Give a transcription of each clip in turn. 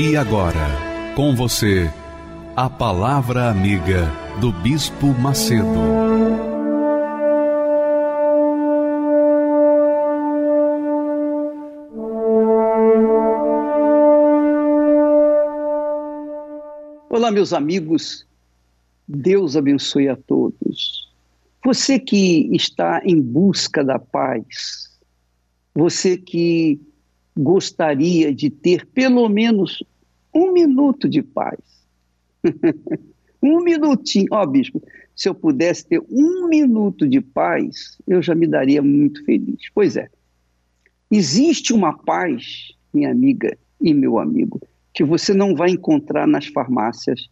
E agora, com você, a Palavra Amiga do Bispo Macedo. Olá, meus amigos, Deus abençoe a todos. Você que está em busca da paz, você que gostaria de ter pelo menos um minuto de paz. um minutinho. Ó, oh, bispo, se eu pudesse ter um minuto de paz, eu já me daria muito feliz. Pois é. Existe uma paz, minha amiga e meu amigo, que você não vai encontrar nas farmácias,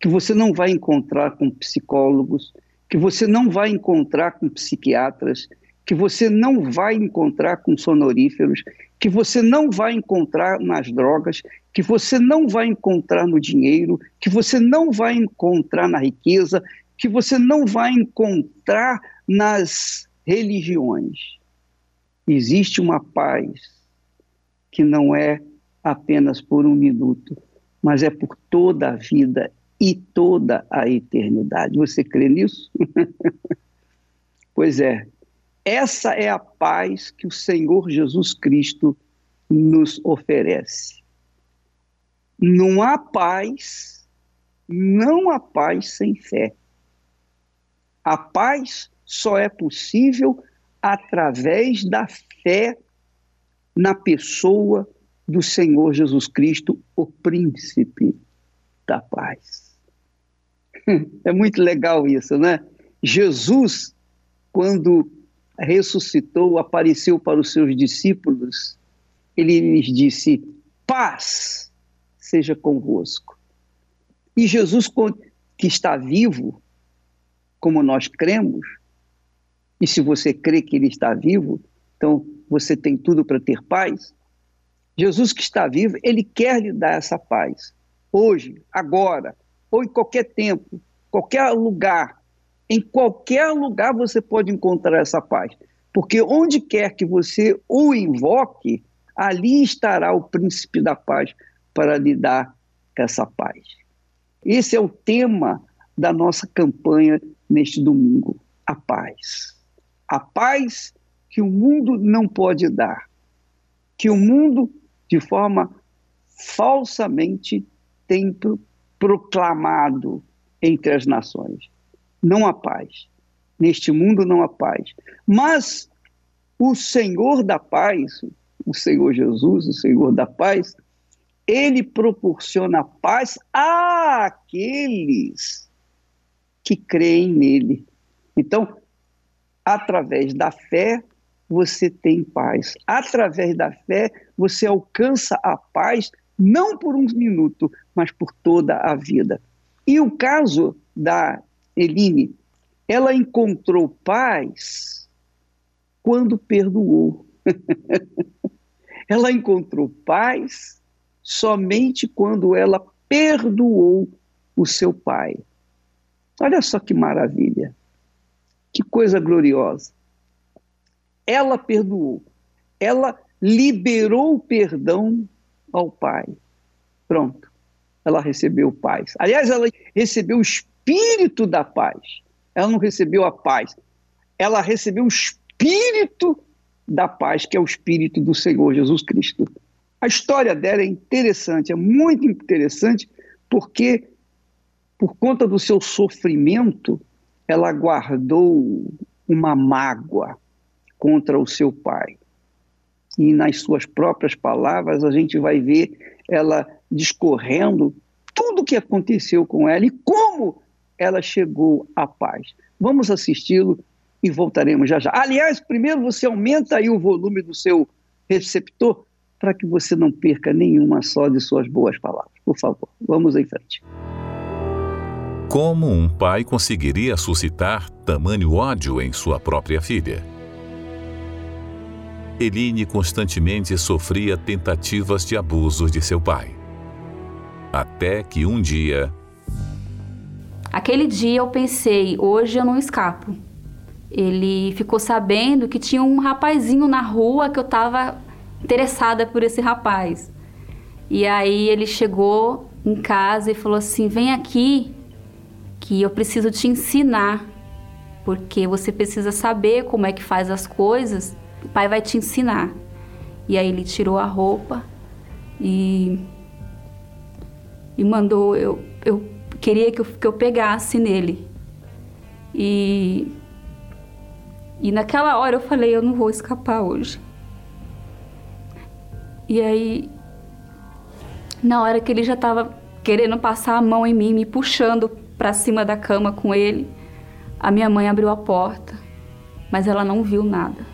que você não vai encontrar com psicólogos, que você não vai encontrar com psiquiatras, que você não vai encontrar com sonoríferos, que você não vai encontrar nas drogas, que você não vai encontrar no dinheiro, que você não vai encontrar na riqueza, que você não vai encontrar nas religiões. Existe uma paz que não é apenas por um minuto, mas é por toda a vida e toda a eternidade. Você crê nisso? pois é, essa é a paz que o Senhor Jesus Cristo nos oferece. Não há paz, não há paz sem fé. A paz só é possível através da fé na pessoa do Senhor Jesus Cristo, o príncipe da paz. É muito legal isso, né? Jesus, quando ressuscitou, apareceu para os seus discípulos, ele lhes disse: paz seja convosco. E Jesus, que está vivo, como nós cremos, e se você crê que ele está vivo, então você tem tudo para ter paz. Jesus que está vivo, ele quer lhe dar essa paz. Hoje, agora, ou em qualquer tempo, qualquer lugar, em qualquer lugar você pode encontrar essa paz. Porque onde quer que você o invoque, ali estará o príncipe da paz para lhe dar essa paz. Esse é o tema da nossa campanha neste domingo: a paz. A paz que o mundo não pode dar, que o mundo, de forma falsamente, tem proclamado entre as nações não há paz. Neste mundo não há paz. Mas o Senhor da paz, o Senhor Jesus, o Senhor da paz, ele proporciona paz àqueles que creem nele. Então, através da fé, você tem paz. Através da fé, você alcança a paz, não por um minuto, mas por toda a vida. E o caso da Eline, ela encontrou paz quando perdoou. ela encontrou paz somente quando ela perdoou o seu pai. Olha só que maravilha, que coisa gloriosa. Ela perdoou, ela liberou o perdão ao pai. Pronto, ela recebeu paz. Aliás, ela recebeu o espírito da paz. Ela não recebeu a paz, ela recebeu o espírito da paz, que é o espírito do Senhor Jesus Cristo. A história dela é interessante, é muito interessante, porque por conta do seu sofrimento, ela guardou uma mágoa contra o seu pai. E nas suas próprias palavras, a gente vai ver ela discorrendo tudo o que aconteceu com ela e como ela chegou à paz. Vamos assisti-lo e voltaremos já já. Aliás, primeiro você aumenta aí o volume do seu receptor para que você não perca nenhuma só de suas boas palavras. Por favor, vamos em frente. Como um pai conseguiria suscitar tamanho ódio em sua própria filha? Eline constantemente sofria tentativas de abusos de seu pai. Até que um dia. Aquele dia eu pensei, hoje eu não escapo. Ele ficou sabendo que tinha um rapazinho na rua que eu estava interessada por esse rapaz. E aí ele chegou em casa e falou assim: "Vem aqui que eu preciso te ensinar, porque você precisa saber como é que faz as coisas. O pai vai te ensinar". E aí ele tirou a roupa e e mandou eu eu queria que eu, que eu pegasse nele. E e naquela hora eu falei, eu não vou escapar hoje. E aí, na hora que ele já estava querendo passar a mão em mim, me puxando para cima da cama com ele, a minha mãe abriu a porta, mas ela não viu nada.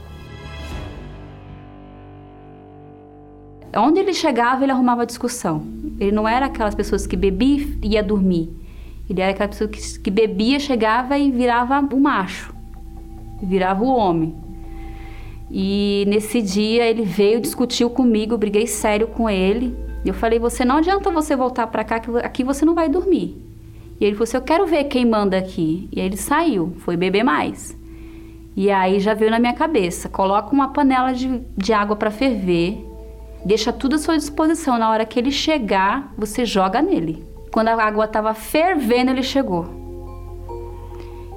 Onde ele chegava, ele arrumava discussão. Ele não era aquelas pessoas que bebia e ia dormir. Ele era aquela pessoa que, que bebia, chegava e virava o macho, virava o homem. E nesse dia ele veio, discutiu comigo, briguei sério com ele. Eu falei: "Você não adianta você voltar para cá que aqui você não vai dormir". E ele falou assim: "Eu quero ver quem manda aqui". E aí ele saiu, foi beber mais. E aí já veio na minha cabeça: coloca uma panela de, de água para ferver, deixa tudo à sua disposição. Na hora que ele chegar, você joga nele. Quando a água estava fervendo, ele chegou.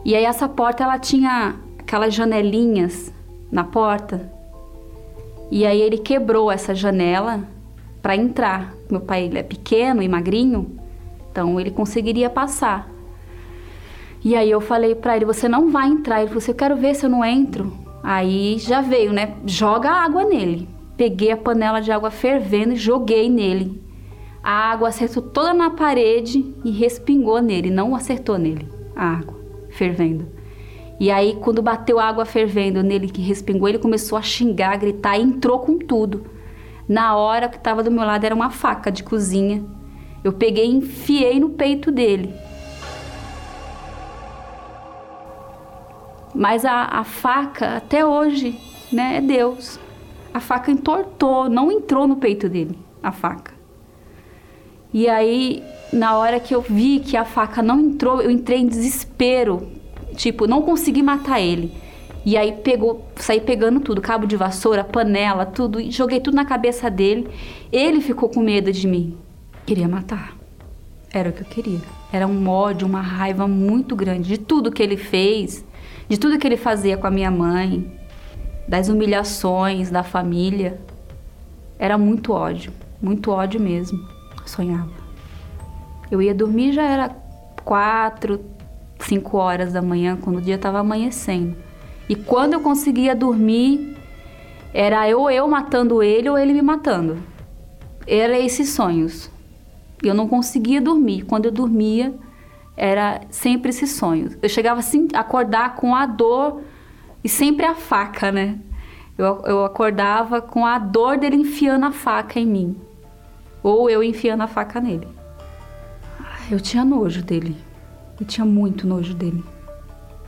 E aí essa porta ela tinha aquelas janelinhas na porta. E aí ele quebrou essa janela para entrar. Meu pai ele é pequeno e magrinho, então ele conseguiria passar. E aí eu falei para ele: "Você não vai entrar". Ele falou: assim, "Eu quero ver se eu não entro". Aí já veio, né? Joga água nele. Peguei a panela de água fervendo e joguei nele. A água acertou toda na parede e respingou nele, não acertou nele a água fervendo. E aí, quando bateu água fervendo nele, que respingou, ele começou a xingar, a gritar e entrou com tudo. Na hora que estava do meu lado era uma faca de cozinha. Eu peguei e enfiei no peito dele. Mas a, a faca, até hoje, né, é Deus. A faca entortou, não entrou no peito dele, a faca. E aí, na hora que eu vi que a faca não entrou, eu entrei em desespero, Tipo, não consegui matar ele. E aí pegou, saí pegando tudo, cabo de vassoura, panela, tudo, e joguei tudo na cabeça dele. Ele ficou com medo de mim. Queria matar. Era o que eu queria. Era um ódio, uma raiva muito grande de tudo que ele fez, de tudo que ele fazia com a minha mãe, das humilhações da família. Era muito ódio, muito ódio mesmo. sonhava. Eu ia dormir já era quatro, 5 horas da manhã, quando o dia estava amanhecendo. E quando eu conseguia dormir, era ou eu matando ele ou ele me matando. Era esses sonhos. Eu não conseguia dormir. Quando eu dormia, era sempre esses sonhos. Eu chegava assim, acordar com a dor e sempre a faca, né? Eu, eu acordava com a dor dele enfiando a faca em mim. Ou eu enfiando a faca nele. Eu tinha nojo dele. Eu tinha muito nojo dele.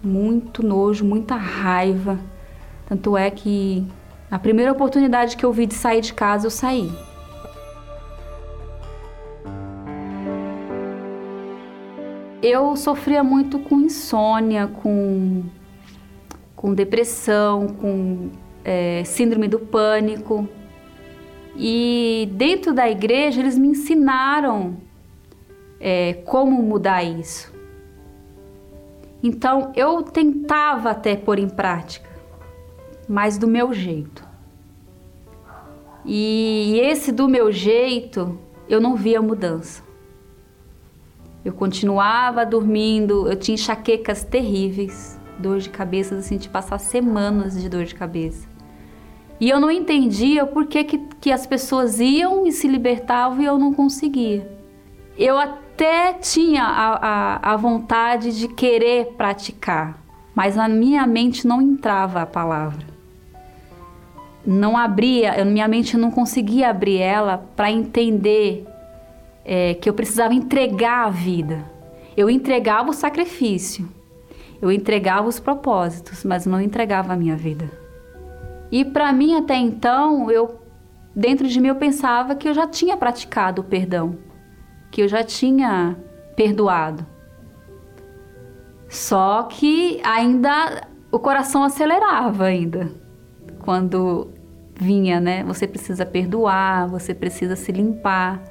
Muito nojo, muita raiva. Tanto é que a primeira oportunidade que eu vi de sair de casa, eu saí. Eu sofria muito com insônia, com, com depressão, com é, síndrome do pânico. E dentro da igreja eles me ensinaram é, como mudar isso. Então eu tentava até pôr em prática, mas do meu jeito. E esse do meu jeito, eu não via mudança. Eu continuava dormindo, eu tinha enxaquecas terríveis, dor de cabeça, assim, de passar semanas de dor de cabeça. E eu não entendia por que, que, que as pessoas iam e se libertavam e eu não conseguia. Eu até tinha a, a, a vontade de querer praticar, mas na minha mente não entrava a palavra. não abria, minha mente não conseguia abrir ela para entender é, que eu precisava entregar a vida. Eu entregava o sacrifício, eu entregava os propósitos, mas não entregava a minha vida. E para mim até então, eu dentro de mim eu pensava que eu já tinha praticado o perdão, que eu já tinha perdoado. Só que ainda o coração acelerava ainda quando vinha, né? Você precisa perdoar, você precisa se limpar.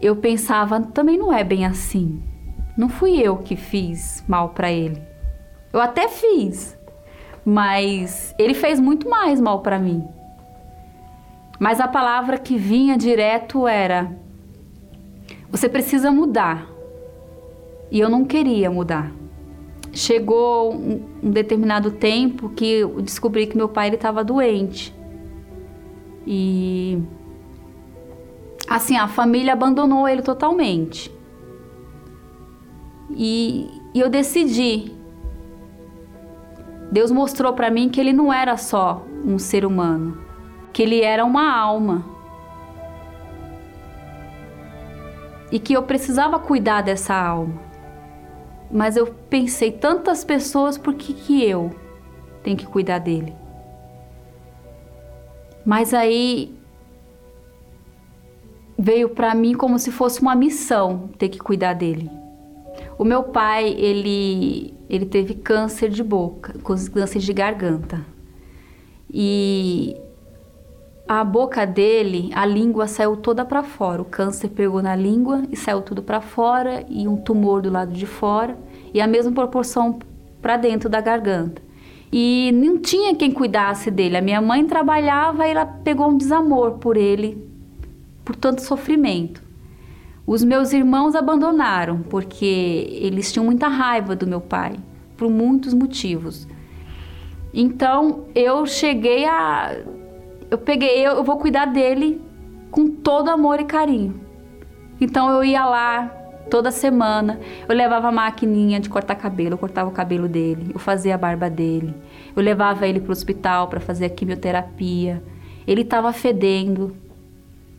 Eu pensava, também não é bem assim. Não fui eu que fiz mal para ele. Eu até fiz, mas ele fez muito mais mal para mim. Mas a palavra que vinha direto era: você precisa mudar. E eu não queria mudar. Chegou um, um determinado tempo que eu descobri que meu pai estava doente. E assim, a família abandonou ele totalmente. E, e eu decidi. Deus mostrou para mim que ele não era só um ser humano, que ele era uma alma. E que eu precisava cuidar dessa alma. Mas eu pensei, tantas pessoas, por que, que eu tenho que cuidar dele? Mas aí veio para mim como se fosse uma missão ter que cuidar dele. O meu pai, ele, ele teve câncer de boca, câncer de garganta. E a boca dele, a língua saiu toda para fora. O câncer pegou na língua e saiu tudo para fora e um tumor do lado de fora e a mesma proporção para dentro da garganta. E não tinha quem cuidasse dele. A minha mãe trabalhava e ela pegou um desamor por ele, por tanto sofrimento. Os meus irmãos abandonaram porque eles tinham muita raiva do meu pai, por muitos motivos. Então eu cheguei a eu peguei, eu, eu vou cuidar dele com todo amor e carinho. Então eu ia lá toda semana, eu levava a maquininha de cortar cabelo, eu cortava o cabelo dele, eu fazia a barba dele, eu levava ele para o hospital para fazer a quimioterapia. Ele estava fedendo,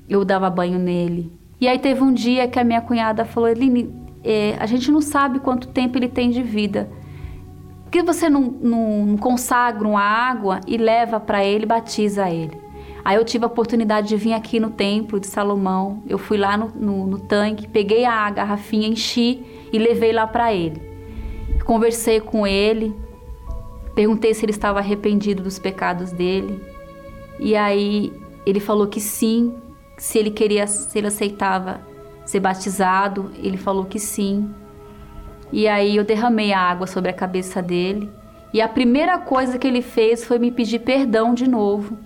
eu dava banho nele. E aí teve um dia que a minha cunhada falou: Eline, é, a gente não sabe quanto tempo ele tem de vida. Por que você não, não, não consagra uma água e leva para ele, batiza ele? Aí eu tive a oportunidade de vir aqui no templo de Salomão. Eu fui lá no, no, no tanque, peguei a garrafinha, enchi e levei lá para ele. Conversei com ele, perguntei se ele estava arrependido dos pecados dele. E aí ele falou que sim, se ele queria, se ele aceitava ser batizado, ele falou que sim. E aí eu derramei a água sobre a cabeça dele. E a primeira coisa que ele fez foi me pedir perdão de novo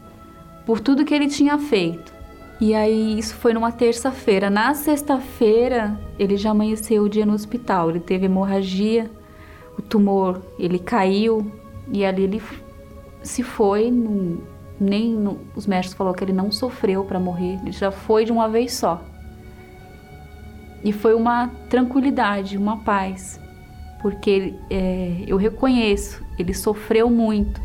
por tudo que ele tinha feito. E aí isso foi numa terça-feira. Na sexta-feira, ele já amanheceu o dia no hospital. Ele teve hemorragia, o tumor, ele caiu e ali ele se foi. No, nem no, os médicos falaram que ele não sofreu para morrer. Ele já foi de uma vez só. E foi uma tranquilidade, uma paz, porque é, eu reconheço, ele sofreu muito.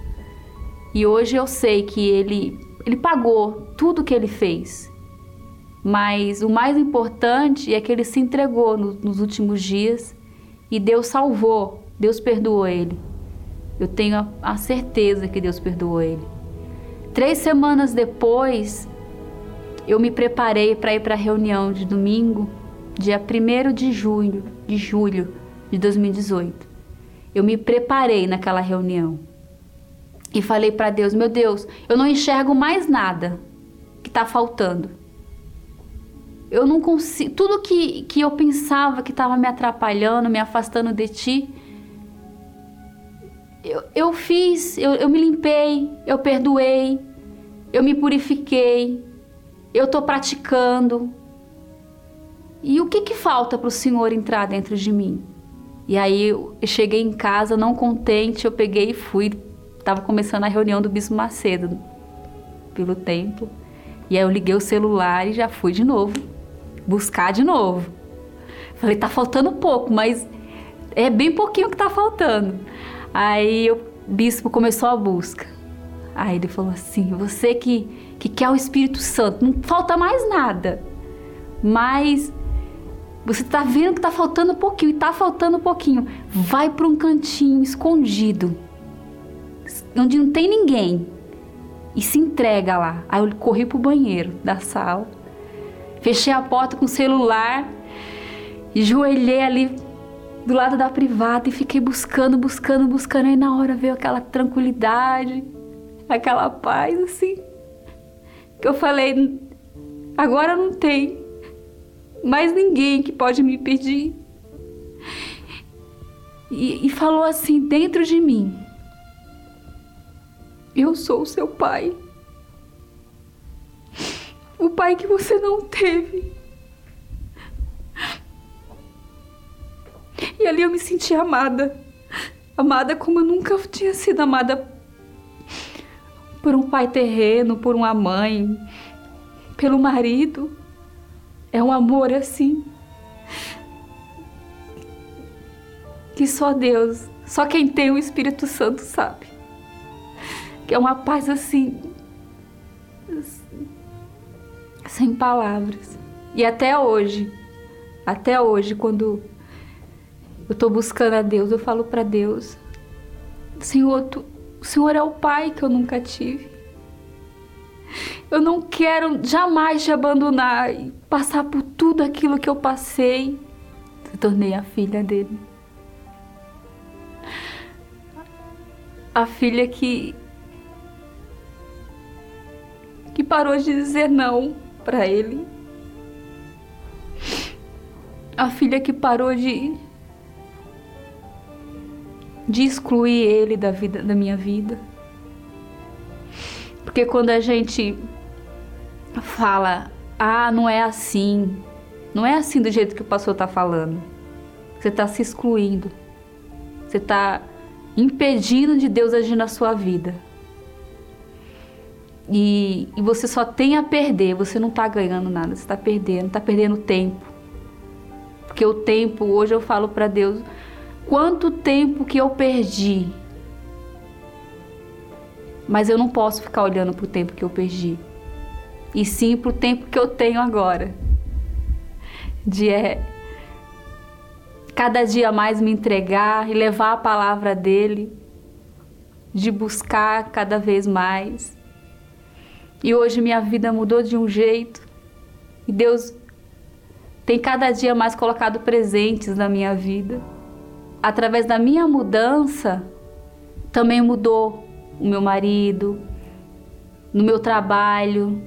E hoje eu sei que ele, ele pagou tudo que ele fez. Mas o mais importante é que ele se entregou no, nos últimos dias e Deus salvou, Deus perdoou ele. Eu tenho a, a certeza que Deus perdoou ele. Três semanas depois, eu me preparei para ir para a reunião de domingo dia 1 de junho, de julho de 2018. Eu me preparei naquela reunião e falei para Deus: Meu Deus, eu não enxergo mais nada que está faltando. Eu não consigo. Tudo que, que eu pensava que estava me atrapalhando, me afastando de ti, eu, eu fiz, eu, eu me limpei, eu perdoei, eu me purifiquei, eu estou praticando, e o que, que falta para o Senhor entrar dentro de mim? E aí eu cheguei em casa, não contente, eu peguei e fui. Estava começando a reunião do Bispo Macedo pelo templo. E aí eu liguei o celular e já fui de novo, buscar de novo. Falei, tá faltando pouco, mas é bem pouquinho que tá faltando. Aí o bispo começou a busca. Aí ele falou assim: Você que, que quer o Espírito Santo, não falta mais nada. Mas você está vendo que está faltando um pouquinho, e está faltando um pouquinho. Vai para um cantinho escondido, onde não tem ninguém, e se entrega lá. Aí eu corri pro banheiro da sala, fechei a porta com o celular, e joelhei ali do lado da privada e fiquei buscando, buscando, buscando. Aí na hora veio aquela tranquilidade, aquela paz assim, que eu falei: agora não tem mais ninguém que pode me pedir. E, e falou assim dentro de mim: Eu sou o seu pai. O pai que você não teve. E ali eu me senti amada. Amada como eu nunca tinha sido amada por um pai terreno, por uma mãe, pelo marido. É um amor assim. Que só Deus, só quem tem o Espírito Santo sabe. Que é uma paz assim. Sem palavras. E até hoje, até hoje, quando eu estou buscando a Deus, eu falo para Deus: Senhor, tu, o Senhor é o Pai que eu nunca tive. Eu não quero jamais te abandonar e passar por tudo aquilo que eu passei. Se tornei a filha dele. A filha que que parou de dizer não para ele. A filha que parou de de excluir ele da vida da minha vida. Porque quando a gente fala, ah, não é assim, não é assim do jeito que o pastor está falando. Você está se excluindo. Você está impedindo de Deus agir na sua vida. E, e você só tem a perder, você não está ganhando nada, você está perdendo, está perdendo tempo. Porque o tempo, hoje eu falo para Deus, quanto tempo que eu perdi mas eu não posso ficar olhando para o tempo que eu perdi. E sim para o tempo que eu tenho agora. De é, cada dia mais me entregar e levar a palavra dele. De buscar cada vez mais. E hoje minha vida mudou de um jeito. E Deus tem cada dia mais colocado presentes na minha vida. Através da minha mudança, também mudou o meu marido, no meu trabalho.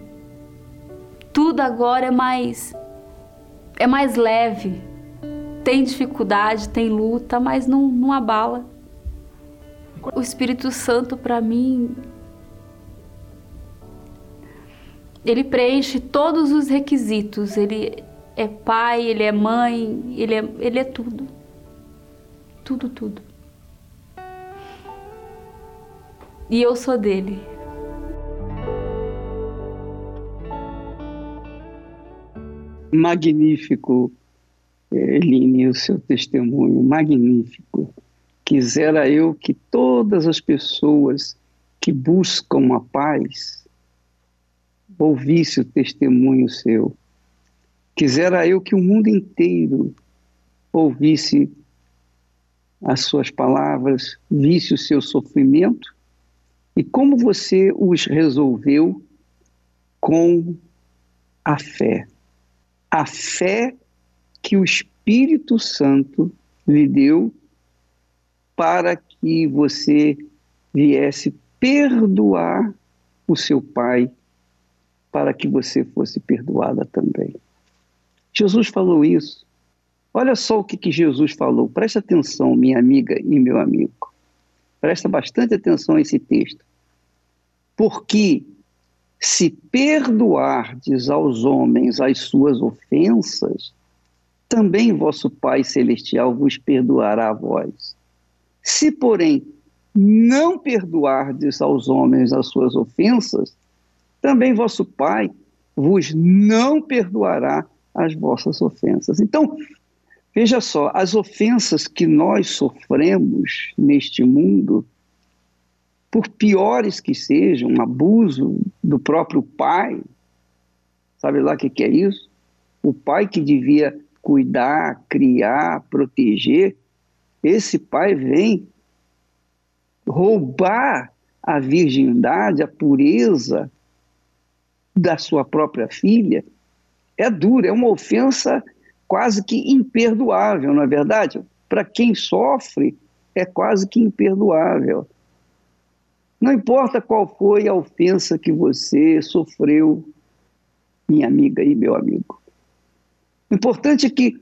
Tudo agora é mais é mais leve. Tem dificuldade, tem luta, mas não, não abala. O Espírito Santo para mim ele preenche todos os requisitos. Ele é pai, ele é mãe, ele é, ele é tudo. Tudo, tudo. e eu sou dele. Magnífico, Eline, o seu testemunho, magnífico. Quisera eu que todas as pessoas que buscam a paz ouvisse o testemunho seu. Quisera eu que o mundo inteiro ouvisse as suas palavras, visse o seu sofrimento e como você os resolveu com a fé? A fé que o Espírito Santo lhe deu para que você viesse perdoar o seu pai, para que você fosse perdoada também. Jesus falou isso. Olha só o que, que Jesus falou. Presta atenção, minha amiga e meu amigo. Presta bastante atenção a esse texto. Porque se perdoardes aos homens as suas ofensas, também vosso Pai Celestial vos perdoará a vós. Se, porém, não perdoardes aos homens as suas ofensas, também vosso Pai vos não perdoará as vossas ofensas. Então, Veja só, as ofensas que nós sofremos neste mundo por piores que sejam, um abuso do próprio pai, sabe lá o que, que é isso? O pai que devia cuidar, criar, proteger, esse pai vem roubar a virgindade, a pureza da sua própria filha, é duro, é uma ofensa quase que imperdoável, não é verdade? Para quem sofre, é quase que imperdoável. Não importa qual foi a ofensa que você sofreu, minha amiga e meu amigo. O importante é que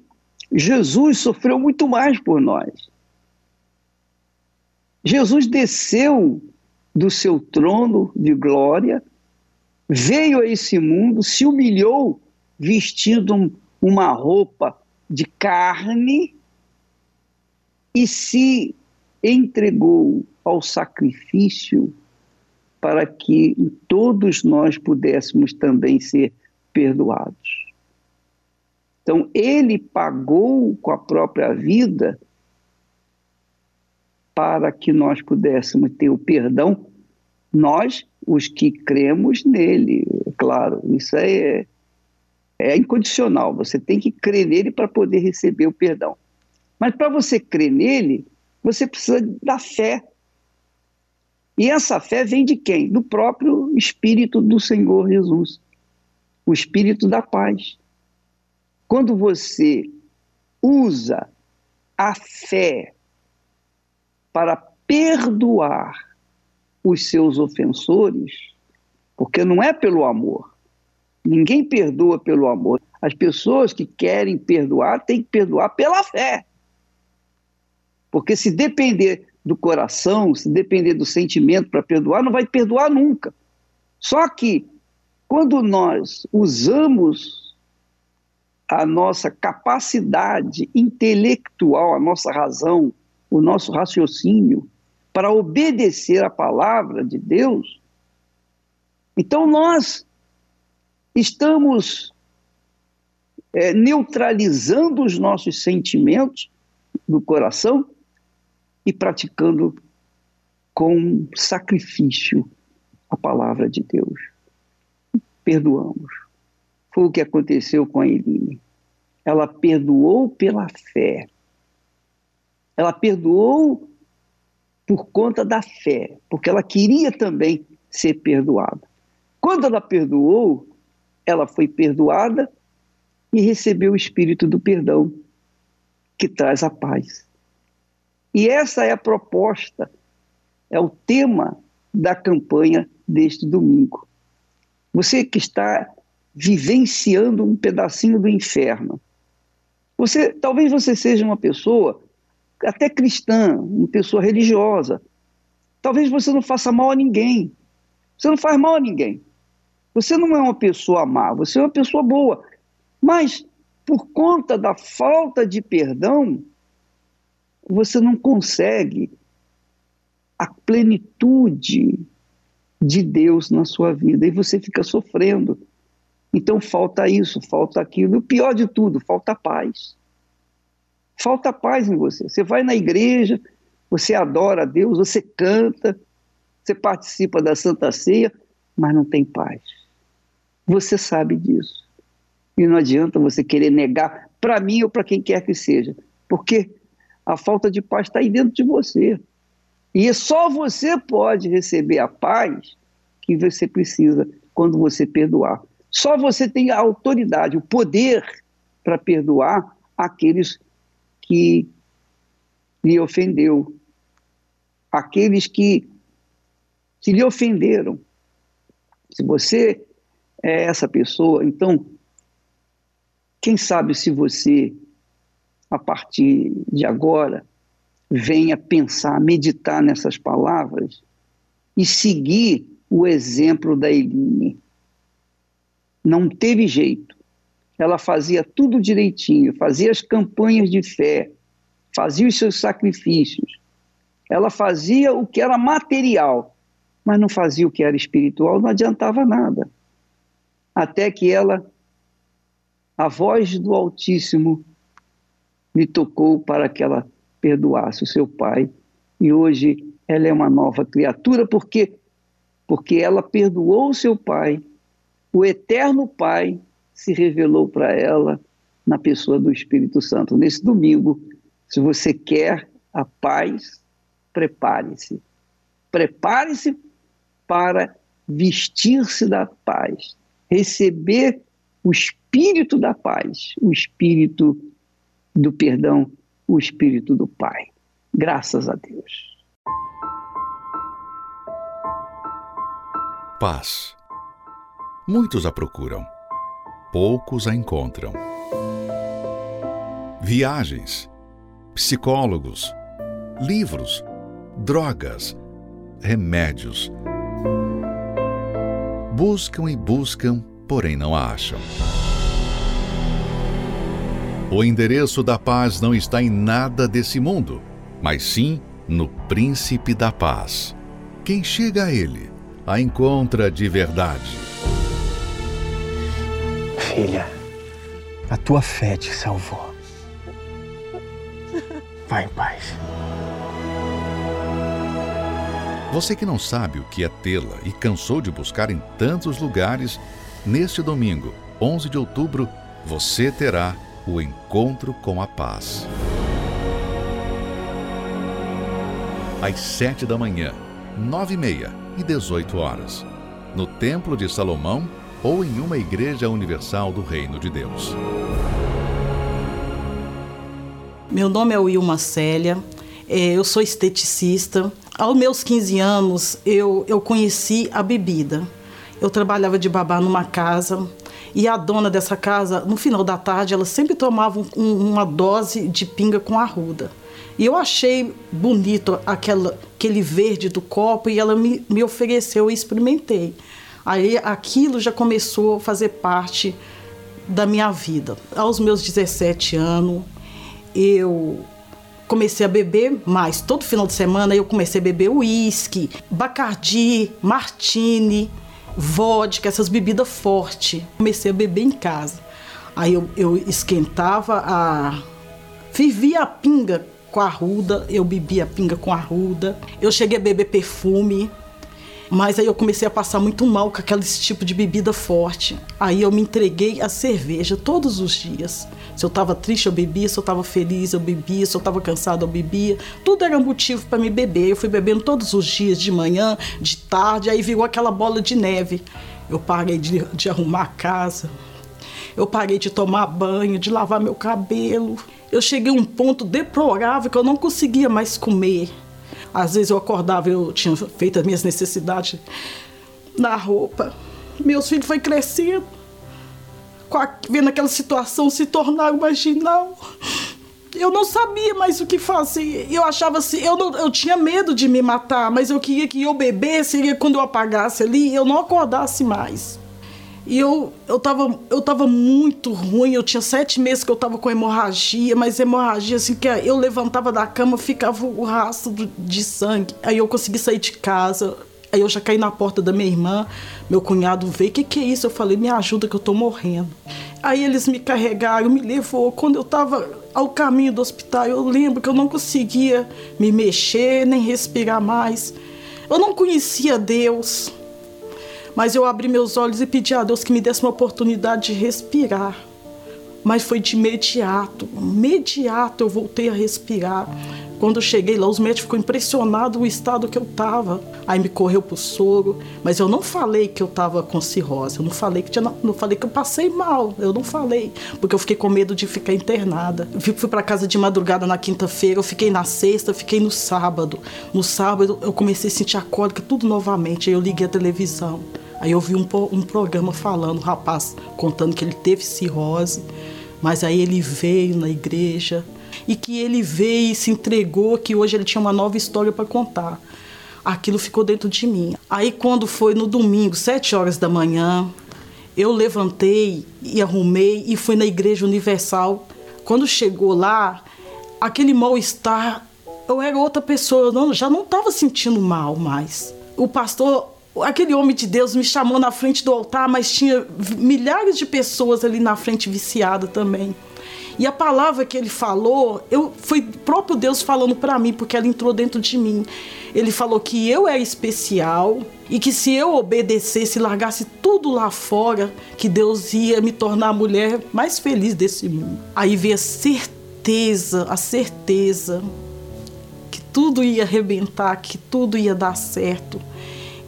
Jesus sofreu muito mais por nós. Jesus desceu do seu trono de glória, veio a esse mundo, se humilhou vestindo uma roupa de carne e se entregou ao sacrifício para que todos nós pudéssemos também ser perdoados. Então, ele pagou com a própria vida para que nós pudéssemos ter o perdão, nós, os que cremos nele, claro, isso é, é incondicional, você tem que crer nele para poder receber o perdão. Mas para você crer nele, você precisa da fé. E essa fé vem de quem? Do próprio Espírito do Senhor Jesus, o Espírito da paz. Quando você usa a fé para perdoar os seus ofensores, porque não é pelo amor. Ninguém perdoa pelo amor. As pessoas que querem perdoar têm que perdoar pela fé. Porque se depender do coração, se depender do sentimento para perdoar, não vai perdoar nunca. Só que quando nós usamos a nossa capacidade intelectual, a nossa razão, o nosso raciocínio para obedecer a palavra de Deus, então nós estamos é, neutralizando os nossos sentimentos do coração e praticando com sacrifício a palavra de Deus. Perdoamos. Foi o que aconteceu com a Eline. Ela perdoou pela fé. Ela perdoou por conta da fé, porque ela queria também ser perdoada. Quando ela perdoou, ela foi perdoada e recebeu o espírito do perdão, que traz a paz. E essa é a proposta, é o tema da campanha deste domingo. Você que está vivenciando um pedacinho do inferno. Você, talvez você seja uma pessoa até cristã, uma pessoa religiosa. Talvez você não faça mal a ninguém. Você não faz mal a ninguém. Você não é uma pessoa má, você é uma pessoa boa. Mas por conta da falta de perdão, você não consegue a plenitude de Deus na sua vida e você fica sofrendo. Então falta isso, falta aquilo. E o pior de tudo, falta paz. Falta paz em você. Você vai na igreja, você adora a Deus, você canta, você participa da Santa Ceia, mas não tem paz. Você sabe disso. E não adianta você querer negar para mim ou para quem quer que seja, porque a falta de paz está aí dentro de você. E só você pode receber a paz que você precisa quando você perdoar. Só você tem a autoridade, o poder para perdoar aqueles que lhe ofendeu, aqueles que, que lhe ofenderam. Se você é essa pessoa, então, quem sabe se você, a partir de agora, venha pensar, meditar nessas palavras e seguir o exemplo da Eline não teve jeito. Ela fazia tudo direitinho, fazia as campanhas de fé, fazia os seus sacrifícios. Ela fazia o que era material, mas não fazia o que era espiritual, não adiantava nada. Até que ela, a voz do Altíssimo, lhe tocou para que ela perdoasse o seu pai. E hoje ela é uma nova criatura porque porque ela perdoou seu pai. O eterno Pai se revelou para ela na pessoa do Espírito Santo. Nesse domingo, se você quer a paz, prepare-se. Prepare-se para vestir-se da paz, receber o espírito da paz, o espírito do perdão, o espírito do Pai. Graças a Deus. Paz. Muitos a procuram, poucos a encontram. Viagens, psicólogos, livros, drogas, remédios. Buscam e buscam, porém não a acham. O endereço da paz não está em nada desse mundo, mas sim no Príncipe da Paz. Quem chega a ele a encontra de verdade. Filha, a tua fé te salvou. Vai em paz. Você que não sabe o que é tê-la e cansou de buscar em tantos lugares, neste domingo, 11 de outubro, você terá o encontro com a paz. Às sete da manhã, nove e meia e dezoito horas, no Templo de Salomão ou em uma igreja universal do Reino de Deus. Meu nome é Wilma Célia, é, eu sou esteticista. Aos meus 15 anos, eu, eu conheci a bebida. Eu trabalhava de babá numa casa e a dona dessa casa, no final da tarde, ela sempre tomava um, uma dose de pinga com arruda. E eu achei bonito aquela, aquele verde do copo e ela me, me ofereceu e experimentei. Aí aquilo já começou a fazer parte da minha vida. Aos meus 17 anos, eu comecei a beber mais. Todo final de semana eu comecei a beber uísque, bacardi, martini, vodka, essas bebidas fortes. Comecei a beber em casa. Aí eu, eu esquentava a. Vivia a pinga com a arruda, eu bebia pinga com a arruda. Eu cheguei a beber perfume, mas aí eu comecei a passar muito mal com aquele tipo de bebida forte. Aí eu me entreguei à cerveja todos os dias. Se eu estava triste, eu bebia. Se eu estava feliz, eu bebia. Se eu estava cansado, eu bebia. Tudo era motivo para me beber. Eu fui bebendo todos os dias, de manhã, de tarde. Aí virou aquela bola de neve. Eu parei de, de arrumar a casa. Eu parei de tomar banho, de lavar meu cabelo. Eu cheguei a um ponto deplorável que eu não conseguia mais comer. Às vezes eu acordava, eu tinha feito as minhas necessidades na roupa. Meus filhos foi crescendo, vendo aquela situação se tornar marginal. Eu não sabia mais o que fazer. Eu achava assim, eu, não, eu tinha medo de me matar, mas eu queria que eu bebesse e quando eu apagasse ali, eu não acordasse mais. E eu, eu, tava, eu tava muito ruim, eu tinha sete meses que eu tava com hemorragia, mas hemorragia assim, que eu levantava da cama, ficava o rastro de sangue. Aí eu consegui sair de casa, aí eu já caí na porta da minha irmã, meu cunhado veio, que que é isso? Eu falei, me ajuda que eu tô morrendo. Aí eles me carregaram, me levou. Quando eu tava ao caminho do hospital, eu lembro que eu não conseguia me mexer, nem respirar mais. Eu não conhecia Deus. Mas eu abri meus olhos e pedi a Deus que me desse uma oportunidade de respirar. Mas foi de imediato, imediato eu voltei a respirar. Quando eu cheguei lá, os médicos ficou impressionados o estado que eu estava. Aí me correu pro soro, mas eu não falei que eu estava com cirrose. Eu não falei que tinha, não falei que eu passei mal. Eu não falei, porque eu fiquei com medo de ficar internada. Eu fui para casa de madrugada na quinta-feira, eu fiquei na sexta, fiquei no sábado. No sábado eu comecei a sentir a cólica tudo novamente. Aí eu liguei a televisão. Aí eu vi um, um programa falando, um rapaz contando que ele teve cirrose, mas aí ele veio na igreja e que ele veio e se entregou, que hoje ele tinha uma nova história para contar. Aquilo ficou dentro de mim. Aí quando foi no domingo, sete horas da manhã, eu levantei e arrumei e fui na Igreja Universal. Quando chegou lá, aquele mal-estar, eu era outra pessoa, eu não, já não estava sentindo mal mais. O pastor aquele homem de Deus me chamou na frente do altar, mas tinha milhares de pessoas ali na frente viciada também. E a palavra que ele falou, eu foi próprio Deus falando para mim, porque ela entrou dentro de mim. Ele falou que eu era especial e que se eu obedecesse, largasse tudo lá fora, que Deus ia me tornar a mulher mais feliz desse mundo. Aí veio a certeza, a certeza que tudo ia arrebentar, que tudo ia dar certo.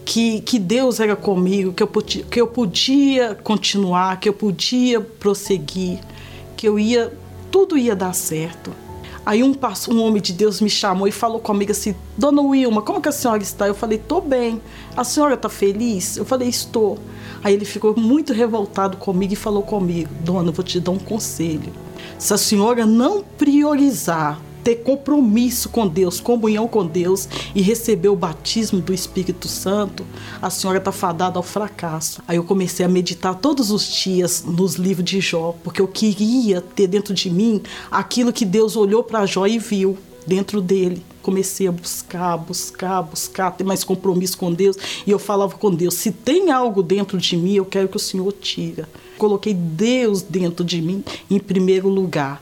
Que, que Deus era comigo, que eu, podia, que eu podia continuar, que eu podia prosseguir, que eu ia, tudo ia dar certo. Aí um, um homem de Deus me chamou e falou comigo assim, Dona Wilma, como que a senhora está? Eu falei, tô bem. A senhora está feliz? Eu falei, estou. Aí ele ficou muito revoltado comigo e falou comigo, Dona, eu vou te dar um conselho. Se a senhora não priorizar ter compromisso com Deus, comunhão com Deus e receber o batismo do Espírito Santo, a senhora está fadada ao fracasso. Aí eu comecei a meditar todos os dias nos livros de Jó, porque eu queria ter dentro de mim aquilo que Deus olhou para Jó e viu dentro dele. Comecei a buscar, buscar, buscar, ter mais compromisso com Deus. E eu falava com Deus: se tem algo dentro de mim, eu quero que o Senhor tira. Coloquei Deus dentro de mim em primeiro lugar.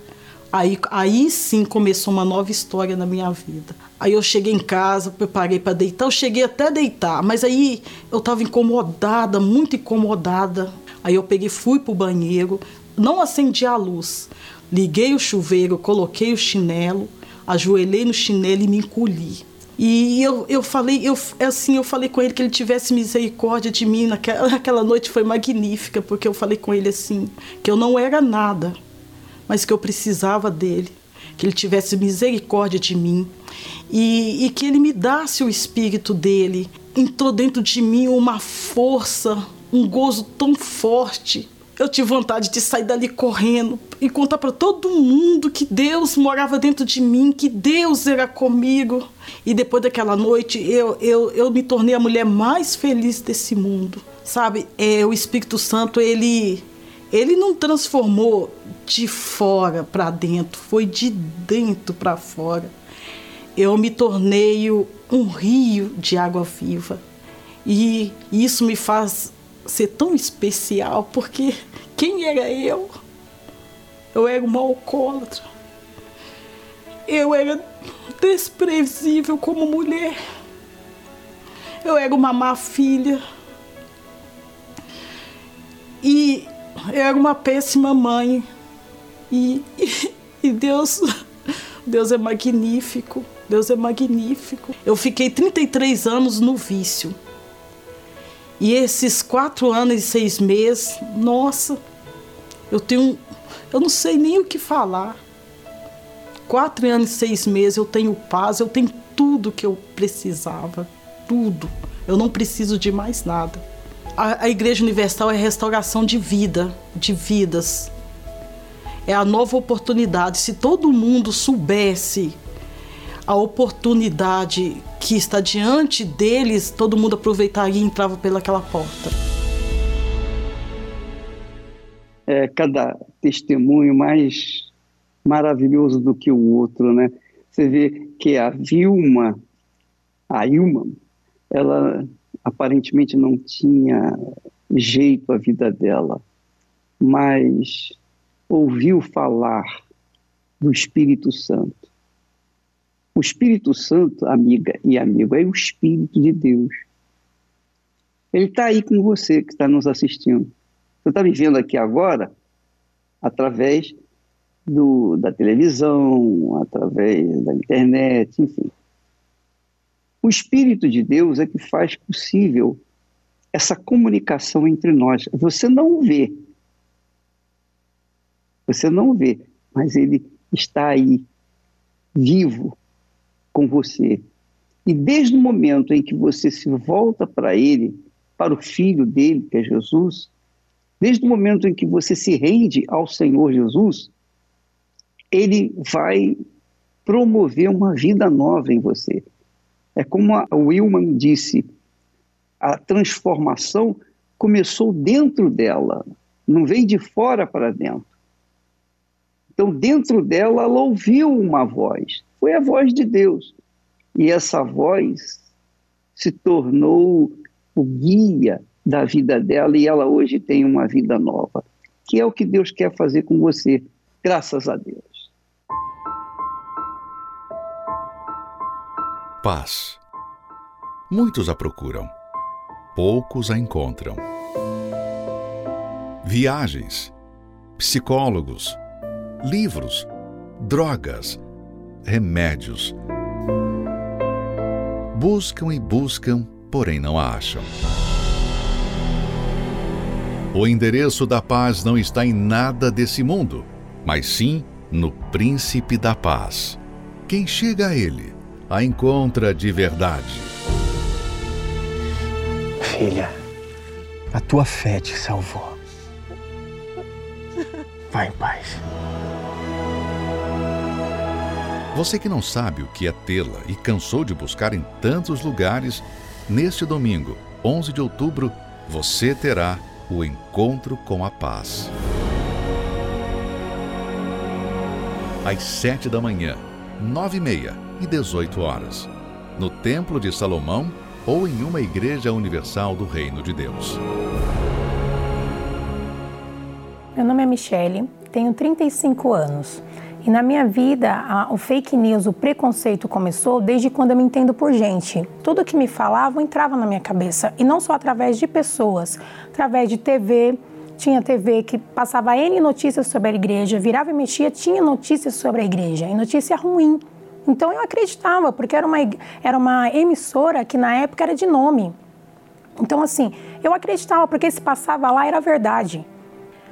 Aí, aí sim começou uma nova história na minha vida. Aí eu cheguei em casa, preparei para deitar, eu cheguei até a deitar, mas aí eu estava incomodada, muito incomodada. Aí eu peguei, fui pro banheiro, não acendi a luz. Liguei o chuveiro, coloquei o chinelo, ajoelhei no chinelo e me encolhi. E eu, eu falei, eu, assim, eu falei com ele que ele tivesse misericórdia de mim. Naquela, naquela noite foi magnífica, porque eu falei com ele assim, que eu não era nada mas que eu precisava dele, que ele tivesse misericórdia de mim e, e que ele me desse o espírito dele. Entrou dentro de mim uma força, um gozo tão forte. Eu tive vontade de sair dali correndo e contar para todo mundo que Deus morava dentro de mim, que Deus era comigo. E depois daquela noite, eu, eu, eu me tornei a mulher mais feliz desse mundo. Sabe, é, o Espírito Santo, ele, ele não transformou de fora para dentro, foi de dentro para fora. Eu me tornei um rio de água viva. E isso me faz ser tão especial, porque quem era eu? Eu era uma alcoólatra. Eu era desprezível como mulher. Eu era uma má filha. E eu era uma péssima mãe. E, e, Deus, Deus é magnífico. Deus é magnífico. Eu fiquei 33 anos no vício. E esses quatro anos e seis meses, nossa, eu tenho. Eu não sei nem o que falar. Quatro anos e seis meses eu tenho paz, eu tenho tudo que eu precisava. Tudo. Eu não preciso de mais nada. A, a Igreja Universal é restauração de vida, de vidas é a nova oportunidade. Se todo mundo soubesse a oportunidade que está diante deles, todo mundo aproveitaria e entrava pelaquela porta. É cada testemunho mais maravilhoso do que o outro, né? Você vê que a Vilma, a Ilma, ela aparentemente não tinha jeito a vida dela, mas ouviu falar do Espírito Santo. O Espírito Santo, amiga e amigo, é o Espírito de Deus. Ele está aí com você que está nos assistindo. Você está me vendo aqui agora através do, da televisão, através da internet, enfim. O Espírito de Deus é que faz possível essa comunicação entre nós. Você não vê, você não vê, mas ele está aí, vivo com você. E desde o momento em que você se volta para ele, para o filho dele, que é Jesus, desde o momento em que você se rende ao Senhor Jesus, ele vai promover uma vida nova em você. É como a Wilman disse, a transformação começou dentro dela, não veio de fora para dentro. Então, dentro dela, ela ouviu uma voz. Foi a voz de Deus. E essa voz se tornou o guia da vida dela e ela hoje tem uma vida nova, que é o que Deus quer fazer com você. Graças a Deus. Paz. Muitos a procuram, poucos a encontram. Viagens, psicólogos, livros, drogas, remédios. Buscam e buscam, porém não a acham. O endereço da paz não está em nada desse mundo, mas sim no Príncipe da Paz. Quem chega a ele a encontra de verdade. Filha, a tua fé te salvou. Vai em paz. Você que não sabe o que é tê-la e cansou de buscar em tantos lugares, neste domingo, 11 de outubro, você terá o encontro com a paz. Às sete da manhã, nove e meia e dezoito horas, no Templo de Salomão ou em uma igreja universal do Reino de Deus. Meu nome é Michele, tenho 35 anos. E na minha vida, a, o fake news, o preconceito começou desde quando eu me entendo por gente. Tudo que me falavam entrava na minha cabeça. E não só através de pessoas, através de TV. Tinha TV que passava N notícias sobre a igreja, virava e mexia, tinha notícias sobre a igreja. E notícia ruim. Então eu acreditava, porque era uma, era uma emissora que na época era de nome. Então, assim, eu acreditava, porque se passava lá era verdade.